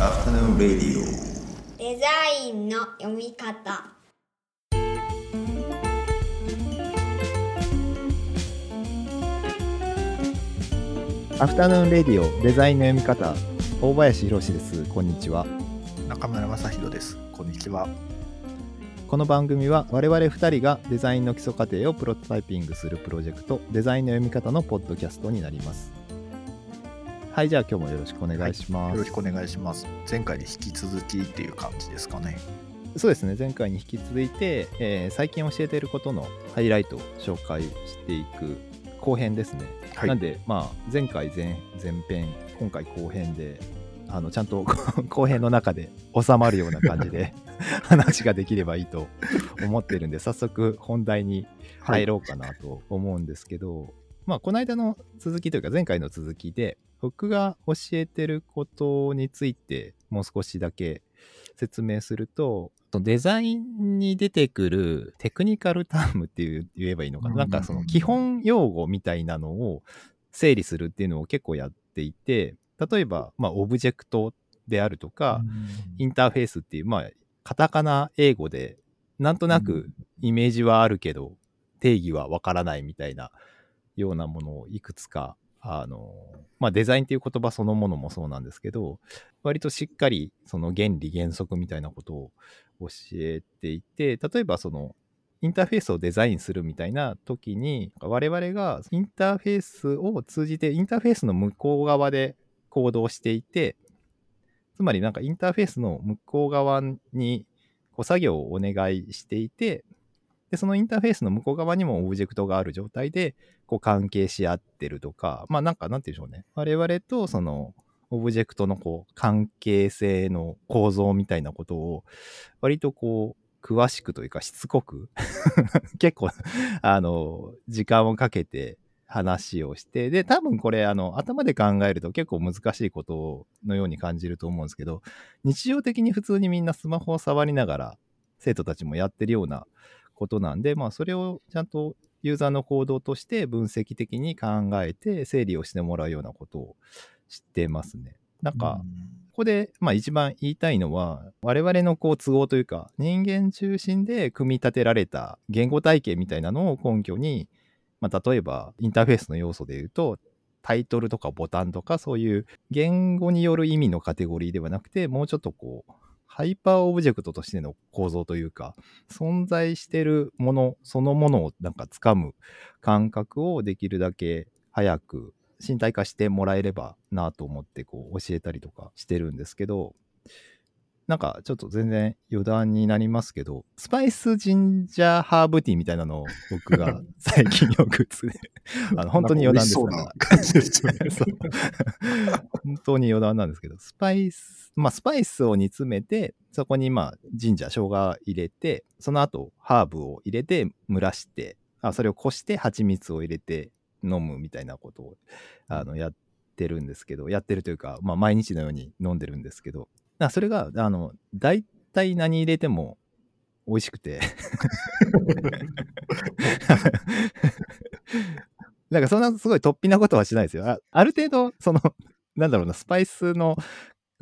アフタヌーンレディオデザインの読み方。アフタヌーンレディオデザインの読み方。大林博です。こんにちは。中村雅宏です。こんにちは。この番組は我々2人がデザインの基礎過程をプロトタイピングするプロジェクトデザインの読み方のポッドキャストになりますはいじゃあ今日もよろしくお願いします、よろしくお願いします。前回に引き続きっていう感じですかね。そうですね前回に引き続いて、えー最近教えていることのハイライトを紹介していく後編ですね、はい。なんでまあ前回前前編今回後編であのちゃんと 後編の中で収まるような感じで 話ができればいいと思ってるんで早速本題に入ろうかなと思うんですけど、まあこの間の続きというか前回の続きで僕が教えてることについてもう少しだけ説明するとデザインに出てくるテクニカルタームっていう言えばいいのかな、うんなんかその基本用語みたいなのを整理するっていうのを結構やっていて例えば、まあ、オブジェクトであるとか、インターフェースっていう、まあ、カタカナ英語で、なんとなくイメージはあるけど、定義はわからないみたいなようなものをいくつか、あの、まあ、デザインっていう言葉そのものもそうなんですけど、割としっかりその原理原則みたいなことを教えていて、例えばその、インターフェースをデザインするみたいな時に、我々がインターフェースを通じて、インターフェースの向こう側で行動していて、つまりなんかインターフェースの向こう側にこう作業をお願いしていて、で、そのインターフェースの向こう側にもオブジェクトがある状態で、こう関係し合ってるとか、まあなんかなんて言うんでしょうね。我々とそのオブジェクトのこう関係性の構造みたいなことを、割とこう、詳しくというかしつこく、結構、あの、時間をかけて話をして、で、多分これ、あの、頭で考えると結構難しいことのように感じると思うんですけど、日常的に普通にみんなスマホを触りながら、生徒たちもやってるようなことなんで、まあ、それをちゃんとユーザーの行動として分析的に考えて整理をしてもらうようなことをしてますね。なんか、ここで、まあ、一番言いたいのは我々のこう都合というか人間中心で組み立てられた言語体系みたいなのを根拠に、まあ、例えばインターフェースの要素で言うとタイトルとかボタンとかそういう言語による意味のカテゴリーではなくてもうちょっとこうハイパーオブジェクトとしての構造というか存在してるものそのものをなんか掴む感覚をできるだけ早く身体化してもらえればなと思ってこう教えたりとかしてるんですけどなんかちょっと全然余談になりますけどスパイスジンジャーハーブティーみたいなのを僕が 最近よくつ あの本当に余談ですね。本当に余談なんですけど、スパイス、まあ、スパイスを煮詰めて、そこにまあ、ジンジャー、生姜入れて、その後、ハーブを入れて、蒸らして、あそれをこして、蜂蜜を入れて飲むみたいなことを、あの、やってるんですけど、やってるというか、まあ、毎日のように飲んでるんですけど、あそれが、あの、大体何入れても美味しくて、なんかそんなすごい突飛なことはしないですよ。あある程度、その、なんだろうな、スパイスの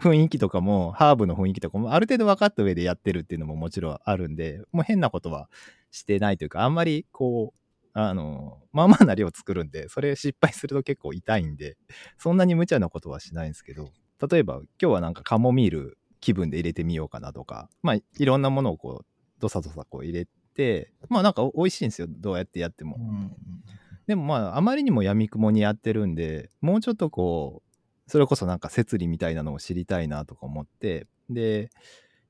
雰囲気とかも、ハーブの雰囲気とかも、ある程度分かった上でやってるっていうのももちろんあるんで、もう変なことはしてないというか、あんまりこう、あの、まあまあな量作るんで、それ失敗すると結構痛いんで、そんなに無茶なことはしないんですけど、例えば今日はなんかカモミール気分で入れてみようかなとか、まあいろんなものをこう、どさどさこう入れて、まあなんか美味しいんですよ、どうやってやっても。うんでもまあ、あまりにも闇雲にやってるんで、もうちょっとこう、それこそなんか摂理みたいなのを知りたいなとか思って、で、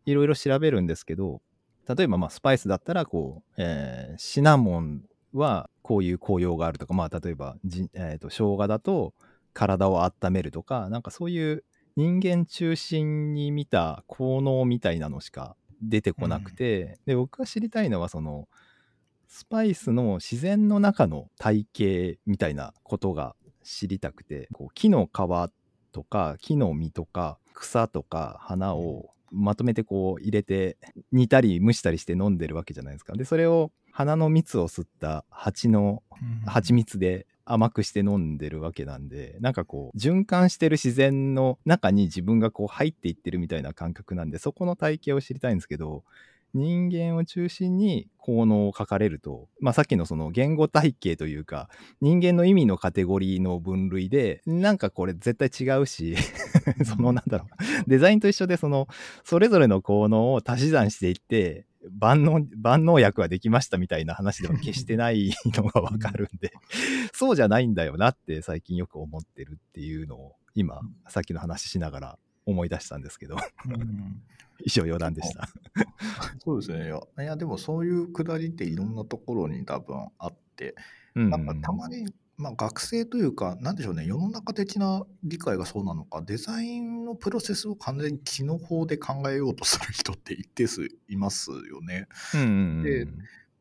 いろいろ調べるんですけど、例えばまあスパイスだったらこう、えーシナモンはこういう効用があるとか、まあ例えばじ、えー、と生姜だと体を温めるとか、なんかそういう人間中心に見た効能みたいなのしか出てこなくて、で、僕が知りたいのはその、スパイスの自然の中の体系みたいなことが知りたくてこう木の皮とか木の実とか草とか花をまとめてこう入れて煮たり蒸したりして飲んでるわけじゃないですか。でそれを花の蜜を吸った蜂の蜂蜜で甘くして飲んでるわけなんでなんかこう循環してる自然の中に自分がこう入っていってるみたいな感覚なんでそこの体系を知りたいんですけど人間を中心に効能を書かれると、まあ、さっきのその言語体系というか人間の意味のカテゴリーの分類でなんかこれ絶対違うしそのなんだろう。デザインと一緒でそのそれぞれの効能を足し算していって万能万能薬はできましたみたいな話では決してないのがわかるんで そうじゃないんだよなって最近よく思ってるっていうのを今さっきの話しながら思い出したんですけど。うん。以上余談でした。そうですね。いや、いやでもそういうくだりっていろんなところに多分あって、うん。なんかたまに、まあ、学生というか、なんでしょうね、世の中的な理解がそうなのか、デザインのプロセスを完全に機能法で考えようとする人って一定数いますよね。うんうんうんで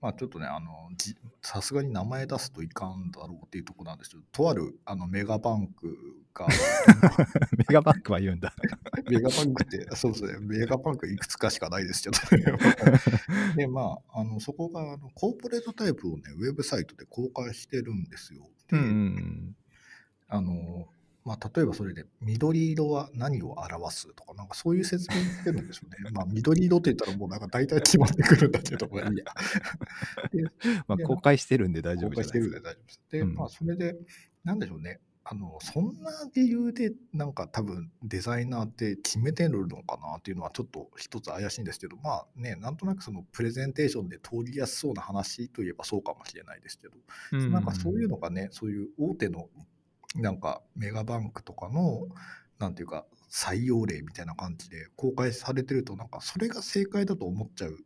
まあ、ちょっとね、あのじさすがに名前出すといかんだろうっていうところなんですけど、とあるあのメガバンクが、メガバンクは言うんだ。メガバンクって、そうですね、メガバンクいくつかしかないですけどね。で、まあ、あのそこがあのコーポレートタイプをね、ウェブサイトで公開してるんですよ。で、うんうんあの、まあ、例えばそれで、緑色は何を表すとか、なんかそういう説明してるんですよね。まあ、緑色って言ったらもうなんか大体決まってくるんだけど、まあいいや。まあ、で公開してるんで大丈公夫ですか。開してるんで大丈夫です。で、うんまあ、それで、なんでしょうね。あの、そんな理由で、なんか多分デザイナーって決めてるのかなっていうのはちょっと一つ怪しいんですけど、まあね、なんとなくそのプレゼンテーションで通りやすそうな話といえばそうかもしれないですけど、うんなんかそういうのがね、そういう大手のなんかメガバンクとかの、なんていうか、採用例みたいな感じで公開されてると、なんかそれが正解だと思っちゃう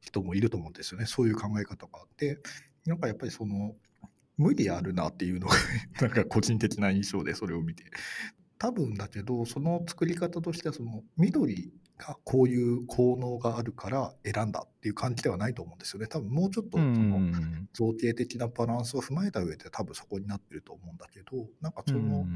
人もいると思うんですよね、そういう考え方があって、なんかやっぱりその、無理あるなっていうのが、なんか個人的な印象でそれを見て。多分だけど、その作り方としては、その緑がこういう効能があるから選んだっていう感じではないと思うんですよね。多分もうちょっとそうんの、うん造形的なバランスを踏まえた上で多分そこになってると思うんだけどなんかうんその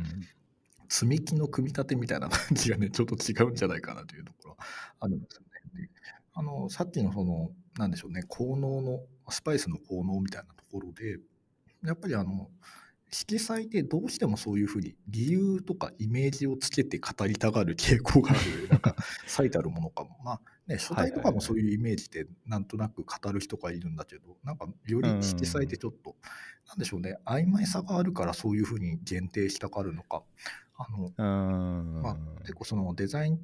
積み木の組み立てみたいな感じがねちょっと違うんじゃないかなというところはあるんですよね。であのさっきのそのなんでしょうね効能のスパイスの効能みたいなところでやっぱりあの色彩でどうしてもそういうふうに理由とかイメージをつけて語りたがる傾向があるなんか 最たるものかも。まあね、書体とかもそういうイメージでなんとなく語る人がいるんだけど、なんかより色彩ってちょっと、なんでしょうね、曖昧さがあるからそういうふうに限定したがるのか。あのうんまあ、結構そのデザイン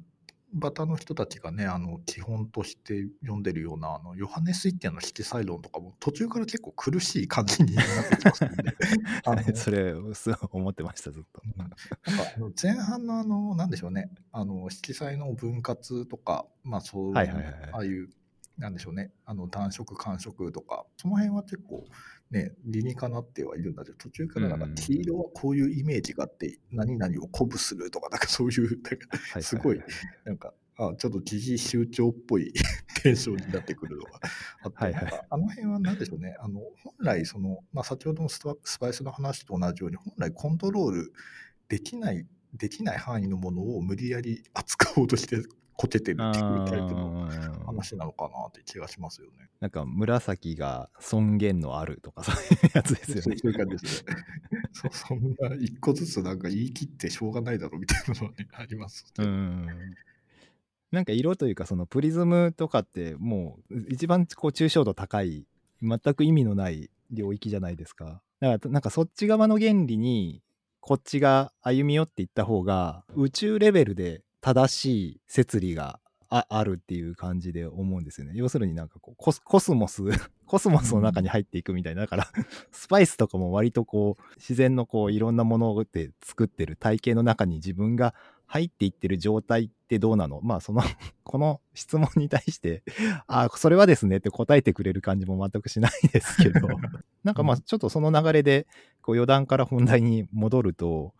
バタの人たちがね、あの基本として読んでるようなあのヨハネス・イッテの色彩論とかも途中から結構苦しい感じになってきますので、あのそれすごい思ってましたずっと。なんかあの前半のあの、なんでしょうね、あの色彩の分割とか、まあそうああいう、なんでしょうね、あの暖色、寒色とか、その辺は結構ね、理にかなってはいるんだけど、途中からなんかうん黄色はこういうイメージがあって、何々を鼓舞するとか、なんかそういう、なんかすごいなんか、あちょっと疑似宗教っぽい テンションになってくるのがあって、はいはい。あの辺は何でしょうね、あの本来その、まあ、先ほどのスパスパイスの話と同じように、本来コントロールできない、できない範囲のものを無理やり扱おうとしてこけてるっていうタイプの話なのかなって気がしますよね。なんか紫が尊厳のあるとかそういうやつですよね。そういう感じですね。そそんな一個ずつなんか言い切ってしょうがないだろうみたいなのはね、ありますうね。んなんか色というかそのプリズムとかってもう一番こう抽象度高い全く意味のない領域じゃないですか。だからなんかそっち側の原理にこっちが歩み寄っていった方が宇宙レベルで正しい摂理がああるっていう感じで思うんですよね。要するになんかこうコスコスモス コスモスの中に入っていくみたいな。だから スパイスとかも割とこう自然のこういろんなもので作ってる体系の中に自分が入っていってる状態ってどうなの？まあその この質問に対してあそれはですねって答えてくれる感じも全くしないですけど。なんかまあちょっとその流れでこう余談から本題に戻ると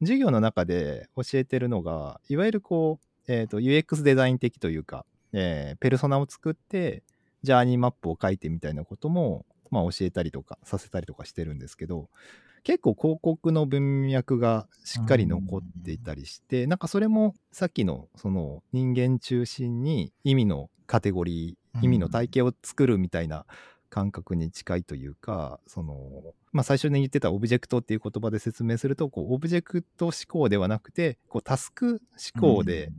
授業の中で教えてるのがいわゆるこう、えー、と UX デザイン的というか、えーペルソナを作ってジャーニーマップを書いてみたいなことも、まあ、教えたりとかさせたりとかしてるんですけど結構広告の文脈がしっかり残っていたりして、なんかそれもさっきのその人間中心に意味のカテゴリー意味の体系を作るみたいな感覚に近いというかその、まあ、最初に言ってたオブジェクトっていう言葉で説明するとこうオブジェクト思考ではなくてこうタスク思考で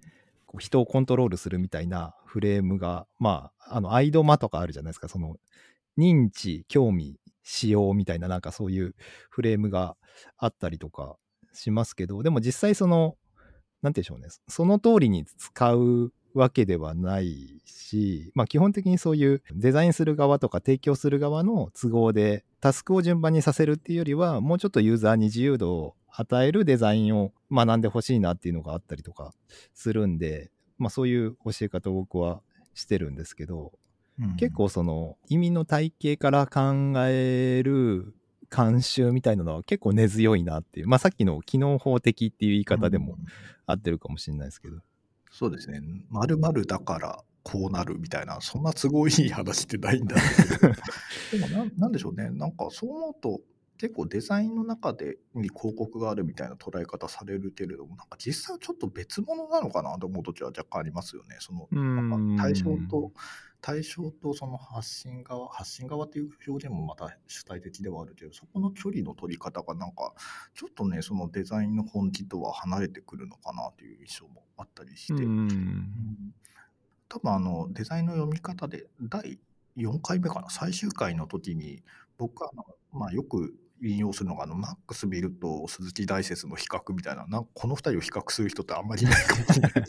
こう人をコントロールするみたいなフレームが、まあ、あの、アイドマとかあるじゃないですか、その、認知、興味、使用みたいな、なんかそういうフレームがあったりとかしますけど、でも実際その、なんて言うんでしょうね、その通りに使うわけではないし、まあ基本的にそういうデザインする側とか提供する側の都合でタスクを順番にさせるっていうよりは、もうちょっとユーザーに自由度を与えるデザインを学んでほしいなっていうのがあったりとかするんで、まあ、そういう教え方を僕はしてるんですけど、うん、結構その意味の体系から考える慣習みたいなのは結構根強いなっていう、まあ、さっきの機能法的っていう言い方でも合ってるかもしれないですけど。うん、そうですね。まるだからこうなるみたいな、そんな都合いい話ってないんだけど。でもな、なんでしょうね。なんかそう思うと、結構デザインの中でに広告があるみたいな捉え方されるけれども、なんか実際はちょっと別物なのかなと思う時は若干ありますよね。その対象と、対象とその発信側、発信側っていう表現もまた主体的ではあるけど、そこの距離の取り方がなんか、ちょっとね、そのデザインの本気とは離れてくるのかなという印象もあったりして、多分あのデザインの読み方で第4回目かな、最終回の時に、僕はあの、まあ、よく引用するのがあのマックス・ビルと鈴木大説の比較みたいななんこの2人を比較する人ってあんまりいないかもしれないけど。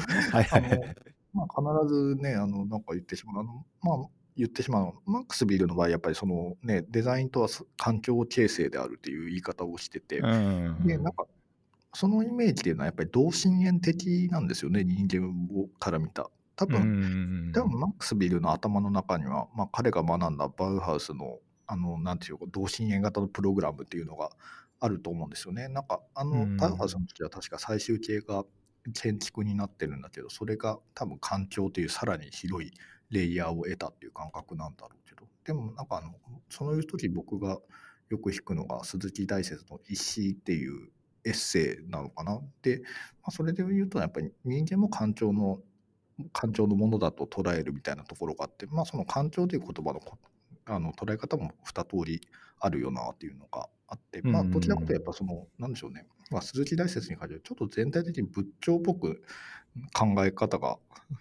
はいはい、まあ、必ずねあのなんか言ってしまうあの、まあ、言ってしまうのマックス・ビルの場合やっぱりその、ね、デザインとは環境形成であるっていう言い方をしてて、うんでなんかそのイメージっていうのはやっぱり同心円的なんですよね人間をから見た。多分、多分マックス・ビルの頭の中には、まあ、彼が学んだバウハウスのあの、なんていうか、同心円型のプログラムっていうのがあると思うんですよね。なんか、あの、パウハウスの時は確か最終形が建築になってるんだけど、それが多分環境というさらに広いレイヤーを得たっていう感覚なんだろうけど、でもなんかあの、その時僕がよく弾くのが鈴木大説の石っていうエッセイなのかな。で、まあ、それで言うとやっぱり人間も環境の感情のものだと捉えるみたいなところがあって、まあ、その感情という言葉のあの捉え方も2通りあるよなっていうのがあって、まあ、どちらかというとやっぱその、なんでしょうね、まあ、鈴木大説に関しては、ちょっと全体的に仏教っぽく考え方が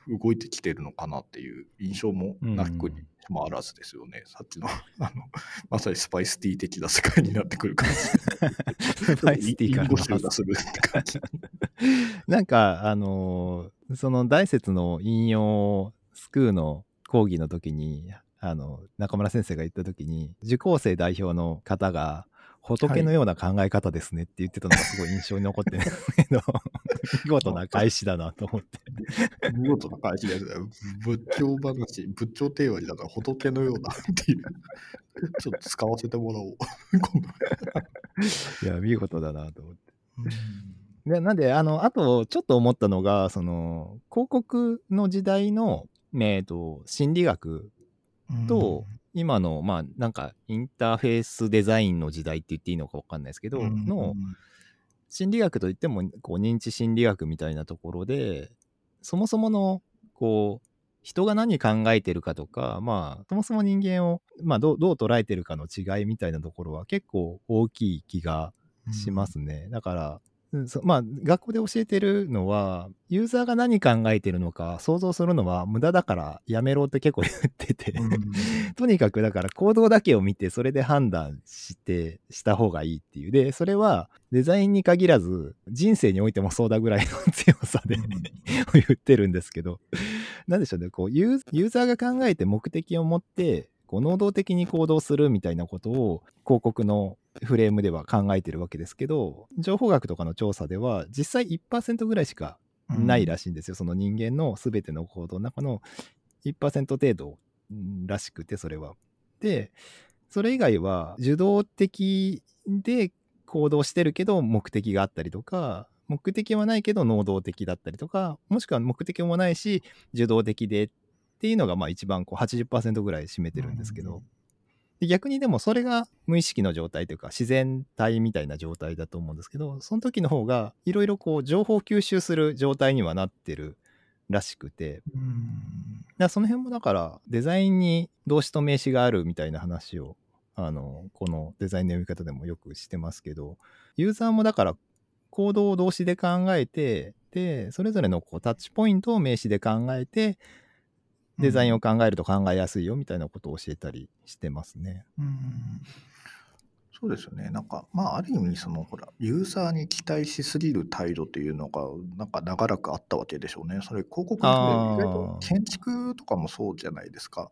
動いてきてるのかなっていう印象もなくにもあらずですよね。さっきの あの、まさにスパイスティー的な世界になってくる感じ。スパイスティーから。する感じ。なんか、あのー、その大説の引用、スクーの講義の時にあの中村先生が言った時に受講生代表の方が仏のような考え方ですねって言ってたのがすごい印象に残ってるんですけど、見事な返しだなと思って。見事な返しですね。仏教話、仏教定話にだから仏のようなっていう、ちょっと使わせてもらおう。いや、見事だなと思って。でなんで、あの、あと、ちょっと思ったのが、その、広告の時代の、えーと心理学と、今の、まあ、なんか、インターフェースデザインの時代って言っていいのか分かんないですけど、の、心理学といっても、こう、認知心理学みたいなところで、そもそもの、こう、人が何考えてるかとか、まあ、そもそも人間を、まあどう、どう捉えてるかの違いみたいなところは結構大きい気がしますね。うん、だから、うんまあ、学校で教えてるのは、ユーザーが何考えてるのか想像するのは無駄だからやめろって結構言ってて。とにかくだから行動だけを見てそれで判断してした方がいいっていう。で、それはデザインに限らず人生においてもそうだぐらいの強さで 言ってるんですけど、なんでしょうね、こうユーザーが考えて目的を持ってこう能動的に行動するみたいなことを広告のフレームでは考えてるわけですけど情報学とかの調査では実際1%ぐらいしかないらしいんですよ、うん、その人間の全ての行動の中の1%程度らしくてそれは。でそれ以外は受動的で行動してるけど目的があったりとか目的はないけど能動的だったりとかもしくは目的もないし受動的でっていうのがまあ一番こう80%ぐらい占めてるんですけど、で逆にでもそれが無意識の状態というか自然体みたいな状態だと思うんですけどその時の方がいろいろこう情報吸収する状態にはなってるらしくて。だその辺もだからデザインに動詞と名詞があるみたいな話をあのこのデザインの読み方でもよくしてますけどユーザーもだから行動を動詞で考えてでそれぞれのこうタッチポイントを名詞で考えてデザインを考えると考えやすいよみたいなことを教えたりしてますね。うんそうですよね。なんか、まあ、ある意味、その、ほら、ユーザーに期待しすぎる態度っていうのが、なんか長らくあったわけでしょうね。それ、広告で意外と建築とかもそうじゃないですか。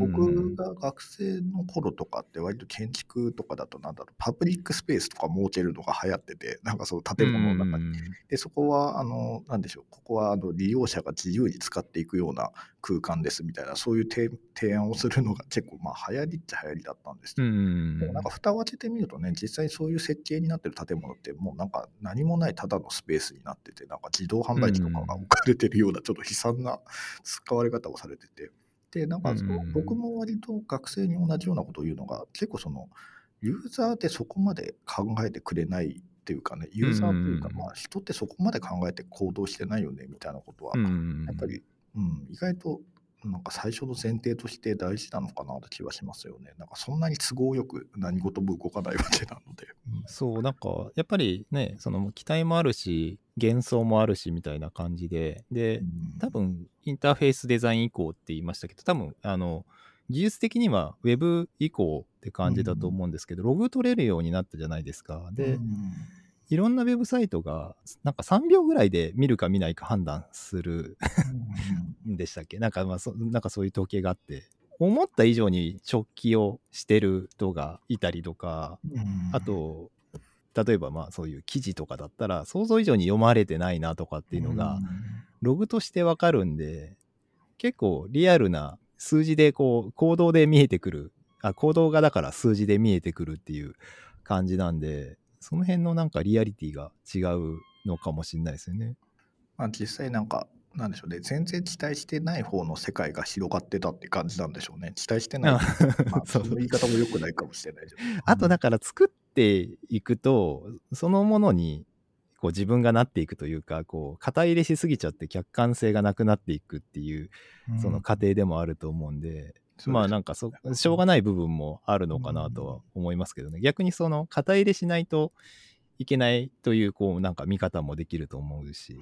僕が学生の頃とかって割と建築とかだとなんだろう。パブリックスペースとか設けるのが流行っててなんかその建物の中に。でそこはあのなんでしょう。ここはあの利用者が自由に使っていくような空間ですみたいなそういう提案をするのが結構まあ流行りっちゃ流行りだったんですけど、でもなんか蓋けてみるとね実際そういう設計になってる建物ってもうなんか何もないただのスペースになっててなんか自動販売機とかが置かれてるようなちょっと悲惨な使われ方をされてて。で、なんかその、僕も割と学生に同じようなことを言うのが、結構その、ユーザーってそこまで考えてくれないっていうかね、ユーザーというか、まあ人ってそこまで考えて行動してないよねみたいなことは、やっぱり、うん、意外となんか最初の前提として大事なのかなって気はしますよね。なんかそんなに都合よく何事も動かないわけなので。うん、そう、なんかやっぱりね、その期待もあるし、幻想もあるしみたいな感じで、で、多分インターフェースデザイン移行って言いましたけど、多分あの、技術的には Web 移行って感じだと思うんですけど、ログ取れるようになったじゃないですか。で、いろんなウェブサイトが、なんか3秒ぐらいで見るか見ないか判断するんでしたっけ？なんかまあそ、なんかそういう統計があって、思った以上に直帰をしてる人がいたりとか、あと、例えばまあそういう記事とかだったら想像以上に読まれてないなとかっていうのがログとしてわかるんで結構リアルな数字でこう行動で見えてくる。あ行動がだから数字で見えてくるっていう感じなんでその辺のなんかリアリティが違うのかもしれないですよね。まあ、実際なんかなんでしょうね。全然期待してない方の世界が広がってたって感じなんでしょうね。期待してない、まあ、その言い方もよくないかもしれない あとだから作っていくとそのものにこう自分がなっていくというかこう肩入れしすぎちゃって客観性がなくなっていくっていうその過程でもあると思うんで、まあなんかそしょうがない部分もあるのかなとは思いますけどね、逆にその肩入れしないといけないというこうなんか見方もできると思うし、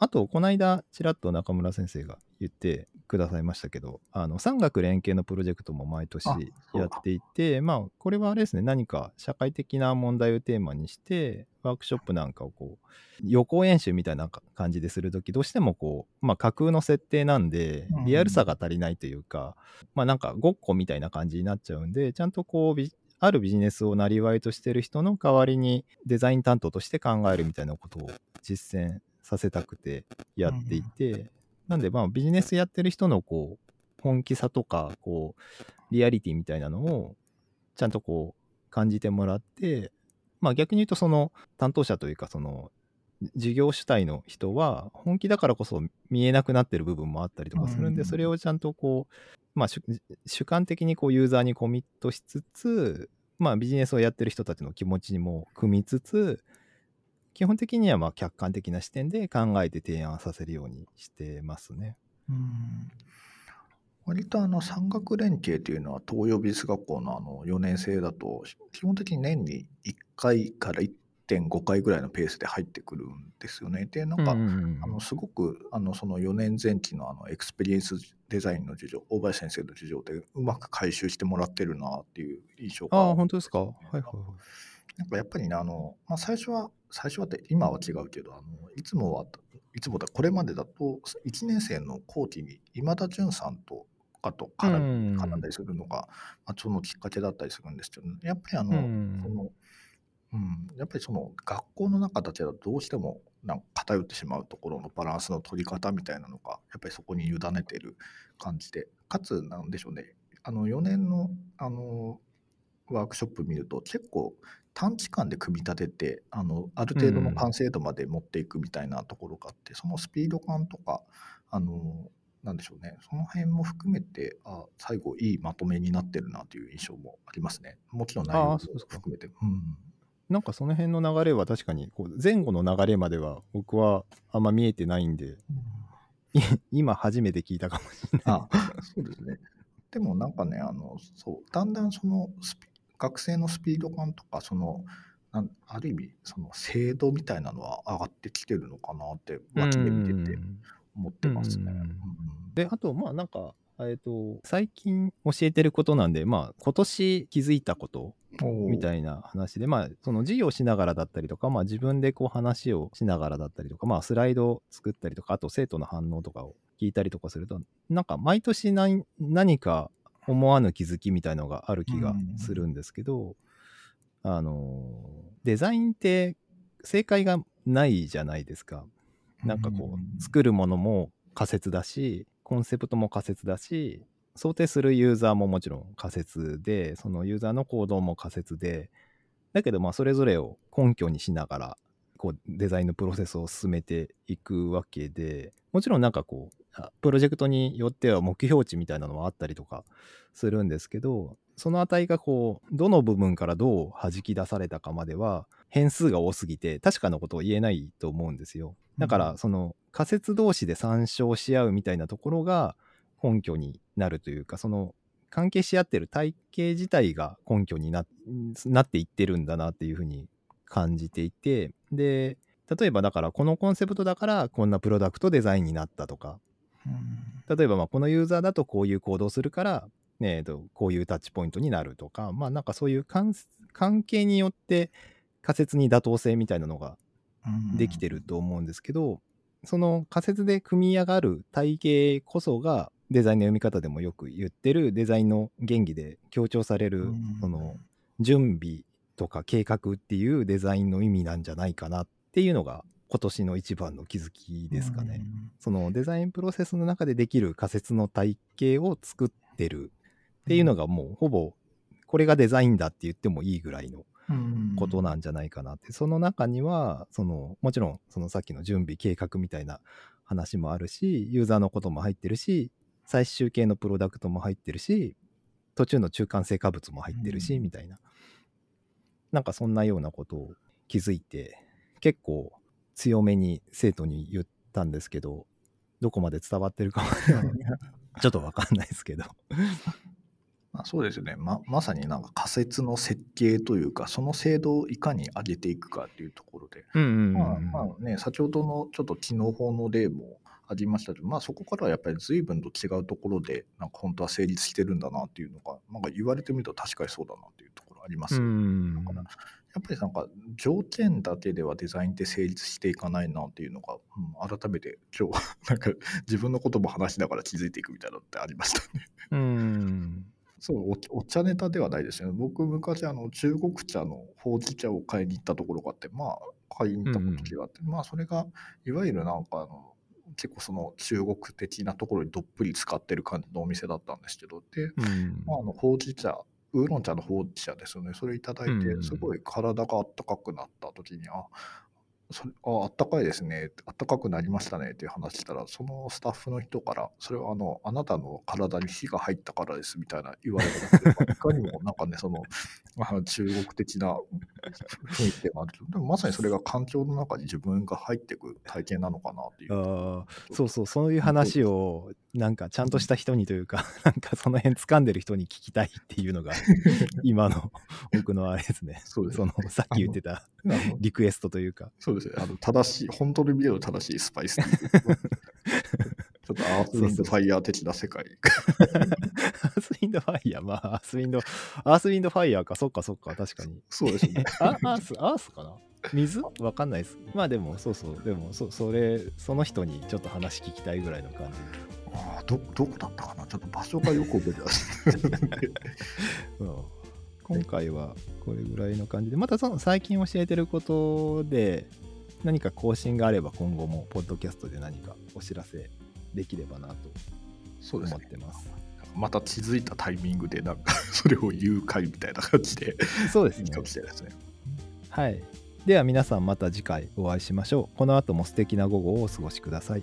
あと、この間、ちらっと中村先生が言ってくださいましたけど、あの、産学連携のプロジェクトも毎年やっていて、まあ、これはあれですね、何か社会的な問題をテーマにして、ワークショップなんかをこう、予行演習みたいな感じでするとき、どうしてもこう、まあ、架空の設定なんで、リアルさが足りないというか、うん、まあ、なんかごっこみたいな感じになっちゃうんで、ちゃんとこう、あるビジネスをなりわいとしてる人の代わりにデザイン担当として考えるみたいなことを実践させたくてやっていて、うん、なんでまあビジネスやってる人のこう本気さとかこうリアリティみたいなのをちゃんとこう感じてもらってまあ逆に言うとその担当者というかその事業主体の人は本気だからこそ見えなくなってる部分もあったりとかするんで、それをちゃんとこう、まあ、主観的にこうユーザーにコミットしつつ、まあ、ビジネスをやってる人たちの気持ちにも組みつつ基本的にはまあ客観的な視点で考えて提案させるようにしてますね。うん割とあの産学連携というのは東洋美術学校のあの4年生だと基本的に年に1回から1.5回ぐらいのペースで入ってくるんですよね。でなんか、あのすごくあのその4年前期のあのエクスペリエンスデザインの授業大林先生の授業でうまく回収してもらってるなっていう印象があ本当ですか？はいはいはい。なんかやっぱりねあの、まあ、最初は最初はって今は違うけどあのいつもはいつもだこれまでだと1年生の後期に今田淳さんとかと絡ん。だりするのが、まあ、そのきっかけだったりするんですけど、やっぱりあの、そのうん、やっぱりその学校の中だけだとどうしてもなんか偏ってしまうところのバランスの取り方みたいなのがやっぱりそこに委ねてる感じでかつなんでしょうねあの4年のあのワークショップ見ると結構短期間で組み立ててあのある程度の完成度まで持っていくみたいなところがあって、うん、そのスピード感とかあのなんでしょうねその辺も含めてあ最後いいまとめになってるなという印象もありますねもちろん内容も含めて。なんかその辺の流れは確かにこう前後の流れまでは僕はあんま見えてないんで、うん、今初めて聞いたかもしれない。あそうですね。でもなんかね、あの、そう、だんだんそのスピ学生のスピード感とか、その、なんある意味、その精度みたいなのは上がってきてるのかなって、街で見てて思ってますね。で、あと、まあなんか、えっと、最近教えてることなんで、まあ今年気づいたことうんみたいな話で、まあその授業しながらだったりとか、まあ自分でこう話をしながらだったりとか、まあスライドを作ったりとか、あと生徒の反応とかを聞いたりとかすると、なんか毎年何何か思わぬ気づきみたいのがある気がするんですけど、あの、デザインって正解がないじゃないですか。なんかこう、作るものも仮説だし、コンセプトも仮説だし、想定するユーザーももちろん仮説で、そのユーザーの行動も仮説で、だけどまあそれぞれを根拠にしながら、こうデザインのプロセスを進めていくわけで、もちろんなんかこう、あプロジェクトによっては目標値みたいなのもあったりとかするんですけど、その値がこう、どの部分からどう弾き出されたかまでは、変数が多すぎて確かなことを言えないと思うんですよ。だから、その仮説同士で参照し合うみたいなところが根拠になるというか、その関係し合ってる体系自体が根拠にななっていってるんだなっていうふうに感じていて、で、例えばだからこのコンセプトだからこんなプロダクトデザインになったとか、うん例えばまあこのユーザーだとこういう行動するから、ねえーとこういうタッチポイントになるとか、まあなんかそういう関関係によって仮説に妥当性みたいなのができてると思うんですけど、その仮説で組み上がる体系こそがデザインの読み方でもよく言ってるデザインの原理で強調されるうん。その準備とか計画っていうデザインの意味なんじゃないかなっていうのが今年の一番の気づきですかね。そのデザインプロセスの中でできる仮説の体系を作ってる。っていうのがもうほぼこれがデザインだって言ってもいいぐらいのうんことなんじゃないかなって、その中にはそのもちろんそのさっきの準備計画みたいな話もあるしユーザーのことも入ってるし最終形のプロダクトも入ってるし途中の中間成果物も入ってるし、うん。みたいな。なんかそんなようなことを気づいて結構強めに生徒に言ったんですけどどこまで伝わってるかはちょっとわかんないですけど。まあ、そうですよね。ままさになんか仮説の設計というかその精度をいかに上げていくかっていうところで、先ほどのちょっと機能法の例もありましたけど、まあ、そこからはやっぱり随分と違うところでなんか本当は成立してるんだなっていうのがなんか言われてみると確かにそうだなっていうところありますだからやっぱりなんか条件だけではデザインって成立していかないなっていうのが、うん改めて今日 なんか自分のことも話しながら気づいていくみたいなのってありましたね。うん そうおお茶ネタではないですよね。僕昔あの中国茶のほうじ茶を買いに行ったところがあってまあ買いに行った時があって、まあそれがいわゆるなんかあの結構その中国的なところにどっぷり使ってる感じのお店だったんですけどで、うんまあ、あのほうじ茶ウーロン茶のほうじ茶ですよね。それいただいうんてすごい体があったかくなった時にあそれああったかいですねあったかくなりましたねっていう話したらそのスタッフの人からそれはあのあなたの体に火が入ったからですみたいな言われたいかにも なんかねそのあの中国的な雰囲気でもあるけどでもまさにそれが環境の中に自分が入っていく体験なのかなっていう。あーそうそうそういう話をなんかちゃんとした人にというかなんかその辺掴んでる人に聞きたいっていうのが 今の僕のあれですね。そうですそのさっき言ってたリクエストというか。そうですね。あの正しい、本当に見れる正しいスパイス。ちょっとアースウィンドファイヤー的な世界。アースウィンドファイヤーまあアースウィンドアースウィンドファイヤーかそっかそっか確かにそうですね。あアースアースかな？水？わかんないですまあでもそうそうでもそそれその人にちょっと話聞きたいぐらいの感じああ、ど、どこだったかな？ちょっと場所がよく覚えてない。うん今回はこれぐらいの感じでまたその最近教えてることで何か更新があれば今後もポッドキャストで何かお知らせできればなと思っ。てます。また気づいたタイミングで、なんか、それを言う回みたいな感じで、そうですねいいかもしれないですね。はいでは皆さんまた次回お会いしましょうこの後も素敵な午後をお過ごしください